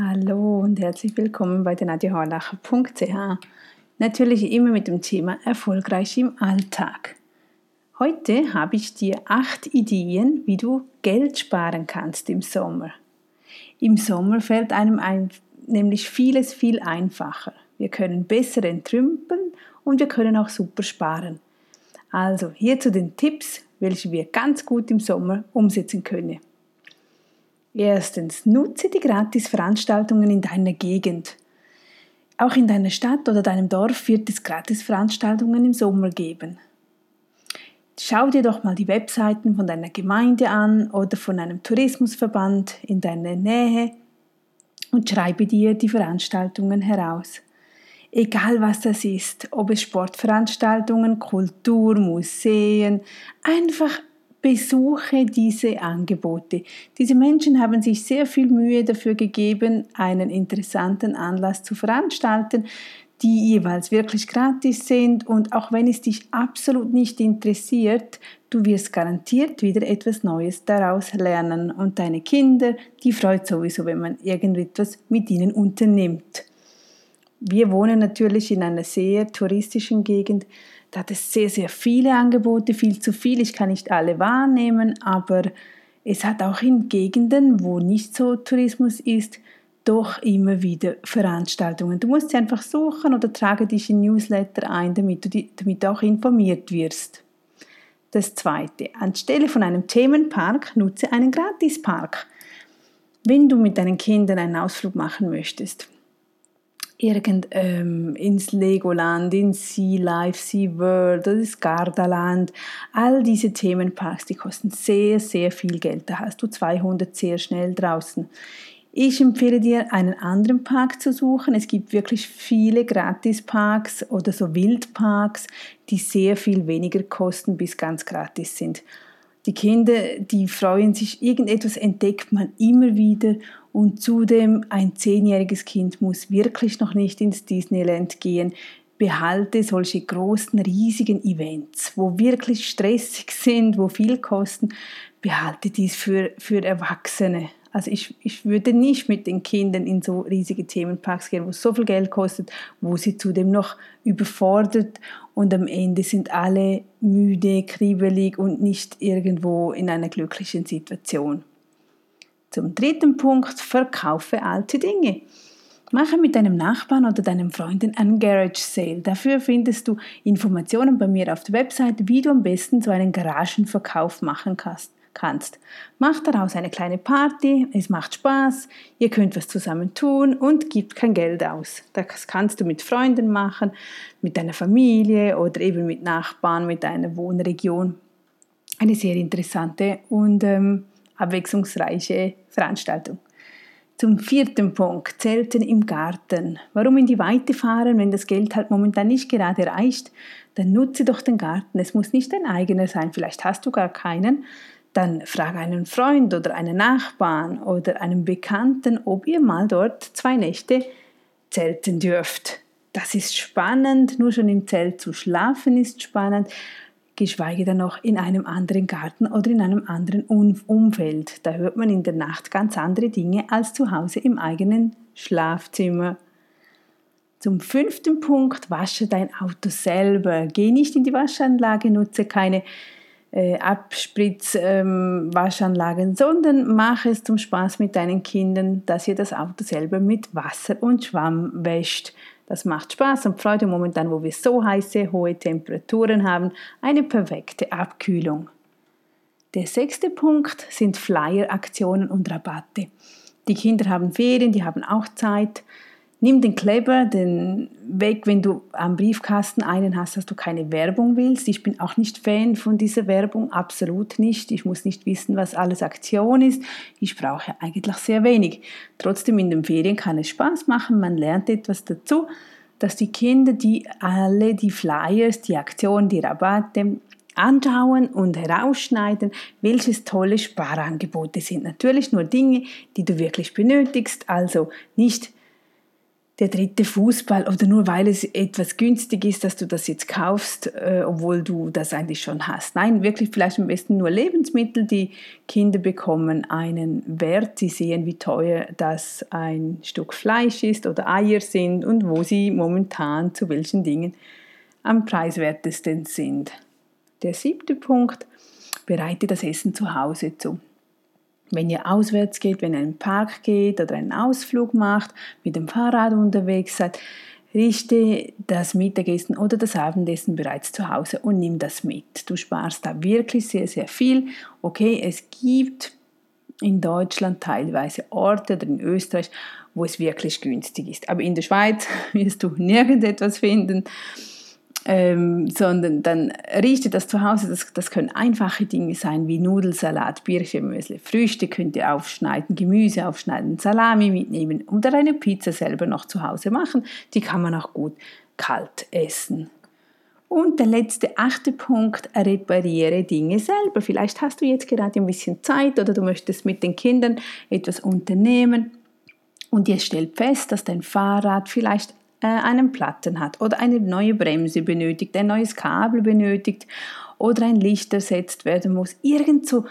Hallo und herzlich willkommen bei der nadjahorlacher.ch. Natürlich immer mit dem Thema erfolgreich im Alltag. Heute habe ich dir acht Ideen, wie du Geld sparen kannst im Sommer. Im Sommer fällt einem ein, nämlich vieles viel einfacher. Wir können besser entrümpeln und wir können auch super sparen. Also hier zu den Tipps, welche wir ganz gut im Sommer umsetzen können. Erstens, nutze die Gratis-Veranstaltungen in deiner Gegend. Auch in deiner Stadt oder deinem Dorf wird es Gratis-Veranstaltungen im Sommer geben. Schau dir doch mal die Webseiten von deiner Gemeinde an oder von einem Tourismusverband in deiner Nähe und schreibe dir die Veranstaltungen heraus. Egal was das ist, ob es Sportveranstaltungen, Kultur, Museen, einfach besuche diese Angebote. Diese Menschen haben sich sehr viel Mühe dafür gegeben, einen interessanten Anlass zu veranstalten, die jeweils wirklich gratis sind und auch wenn es dich absolut nicht interessiert, du wirst garantiert wieder etwas Neues daraus lernen und deine Kinder, die freut sowieso, wenn man irgendetwas mit ihnen unternimmt. Wir wohnen natürlich in einer sehr touristischen Gegend, da hat es sehr, sehr viele Angebote, viel zu viel. Ich kann nicht alle wahrnehmen, aber es hat auch in Gegenden, wo nicht so Tourismus ist, doch immer wieder Veranstaltungen. Du musst sie einfach suchen oder trage dich in Newsletter ein, damit du, die, damit du auch informiert wirst. Das zweite, anstelle von einem Themenpark nutze einen Gratispark. Wenn du mit deinen Kindern einen Ausflug machen möchtest, irgend ähm, ins Legoland, ins Sea Life, Sea World das Gardaland. All diese Themenparks, die kosten sehr, sehr viel Geld. Da hast du 200 sehr schnell draußen. Ich empfehle dir, einen anderen Park zu suchen. Es gibt wirklich viele Gratisparks oder so Wildparks, die sehr viel weniger kosten bis ganz gratis sind. Die Kinder, die freuen sich, irgendetwas entdeckt man immer wieder und zudem ein zehnjähriges Kind muss wirklich noch nicht ins Disneyland gehen. Behalte solche großen, riesigen Events, wo wirklich stressig sind, wo viel kosten, behalte dies für, für Erwachsene. Also ich, ich würde nicht mit den Kindern in so riesige Themenparks gehen, wo es so viel Geld kostet, wo sie zudem noch überfordert und am Ende sind alle müde, kribbelig und nicht irgendwo in einer glücklichen Situation. Zum dritten Punkt, verkaufe alte Dinge. Mache mit deinem Nachbarn oder deinem Freunden einen Garage Sale. Dafür findest du Informationen bei mir auf der Website, wie du am besten so einen Garagenverkauf machen kannst kannst. Mach daraus eine kleine Party, es macht Spaß, ihr könnt was zusammen tun und gibt kein Geld aus. Das kannst du mit Freunden machen, mit deiner Familie oder eben mit Nachbarn, mit deiner Wohnregion. Eine sehr interessante und ähm, abwechslungsreiche Veranstaltung. Zum vierten Punkt, Zelten im Garten. Warum in die Weite fahren, wenn das Geld halt momentan nicht gerade reicht? Dann nutze doch den Garten. Es muss nicht dein eigener sein, vielleicht hast du gar keinen dann frage einen Freund oder einen Nachbarn oder einen Bekannten, ob ihr mal dort zwei Nächte zelten dürft. Das ist spannend, nur schon im Zelt zu schlafen ist spannend, geschweige denn noch in einem anderen Garten oder in einem anderen Umfeld. Da hört man in der Nacht ganz andere Dinge als zu Hause im eigenen Schlafzimmer. Zum fünften Punkt, wasche dein Auto selber. Geh nicht in die Waschanlage, nutze keine äh, Abspritzwaschanlagen, ähm, sondern mach es zum Spaß mit deinen Kindern, dass ihr das Auto selber mit Wasser und Schwamm wäscht. Das macht Spaß und Freude momentan, wo wir so heiße, hohe Temperaturen haben, eine perfekte Abkühlung. Der sechste Punkt sind Flyer-Aktionen und Rabatte. Die Kinder haben Ferien, die haben auch Zeit. Nimm den Kleber den weg, wenn du am Briefkasten einen hast, dass du keine Werbung willst. Ich bin auch nicht Fan von dieser Werbung, absolut nicht. Ich muss nicht wissen, was alles Aktion ist. Ich brauche eigentlich sehr wenig. Trotzdem in den Ferien kann es Spaß machen, man lernt etwas dazu, dass die Kinder, die alle die Flyers, die Aktionen, die Rabatte anschauen und herausschneiden, welches tolle Sparangebote sind. Natürlich nur Dinge, die du wirklich benötigst, also nicht der dritte Fußball oder nur weil es etwas günstig ist, dass du das jetzt kaufst, äh, obwohl du das eigentlich schon hast. Nein, wirklich vielleicht am besten nur Lebensmittel. Die Kinder bekommen einen Wert. Sie sehen, wie teuer das ein Stück Fleisch ist oder Eier sind und wo sie momentan zu welchen Dingen am preiswertesten sind. Der siebte Punkt, bereite das Essen zu Hause zu. Wenn ihr auswärts geht, wenn ihr in den Park geht oder einen Ausflug macht, mit dem Fahrrad unterwegs seid, richte das Mittagessen oder das Abendessen bereits zu Hause und nimm das mit. Du sparst da wirklich sehr, sehr viel. Okay, es gibt in Deutschland teilweise Orte oder in Österreich, wo es wirklich günstig ist. Aber in der Schweiz wirst du nirgend etwas finden, ähm, sondern dann riecht das zu Hause. Das, das können einfache Dinge sein wie Nudelsalat, Birchenmüsli, Früchte könnt ihr aufschneiden, Gemüse aufschneiden, Salami mitnehmen oder eine Pizza selber noch zu Hause machen. Die kann man auch gut kalt essen. Und der letzte, achte Punkt, repariere Dinge selber. Vielleicht hast du jetzt gerade ein bisschen Zeit oder du möchtest mit den Kindern etwas unternehmen und ihr stellt fest, dass dein Fahrrad vielleicht einen Platten hat oder eine neue Bremse benötigt, ein neues Kabel benötigt oder ein Licht ersetzt werden muss. Irgend so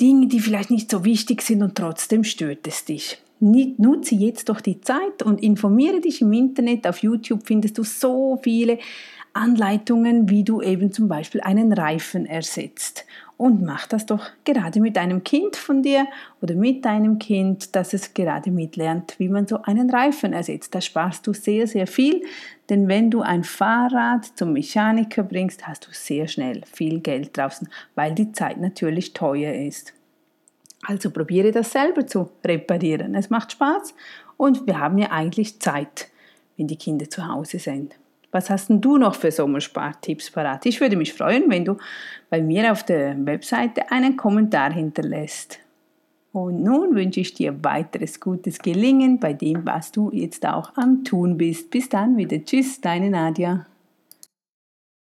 Dinge, die vielleicht nicht so wichtig sind und trotzdem stört es dich. Nutze jetzt doch die Zeit und informiere dich im Internet. Auf YouTube findest du so viele Anleitungen, wie du eben zum Beispiel einen Reifen ersetzt. Und mach das doch gerade mit einem Kind von dir oder mit deinem Kind, dass es gerade mitlernt, wie man so einen Reifen ersetzt. Da sparst du sehr, sehr viel, denn wenn du ein Fahrrad zum Mechaniker bringst, hast du sehr schnell viel Geld draußen, weil die Zeit natürlich teuer ist. Also probiere das selber zu reparieren. Es macht Spaß und wir haben ja eigentlich Zeit, wenn die Kinder zu Hause sind. Was hast denn du noch für Sommerspartipps parat? Ich würde mich freuen, wenn du bei mir auf der Webseite einen Kommentar hinterlässt. Und nun wünsche ich dir weiteres gutes Gelingen bei dem, was du jetzt auch am Tun bist. Bis dann wieder. Tschüss, deine Nadja.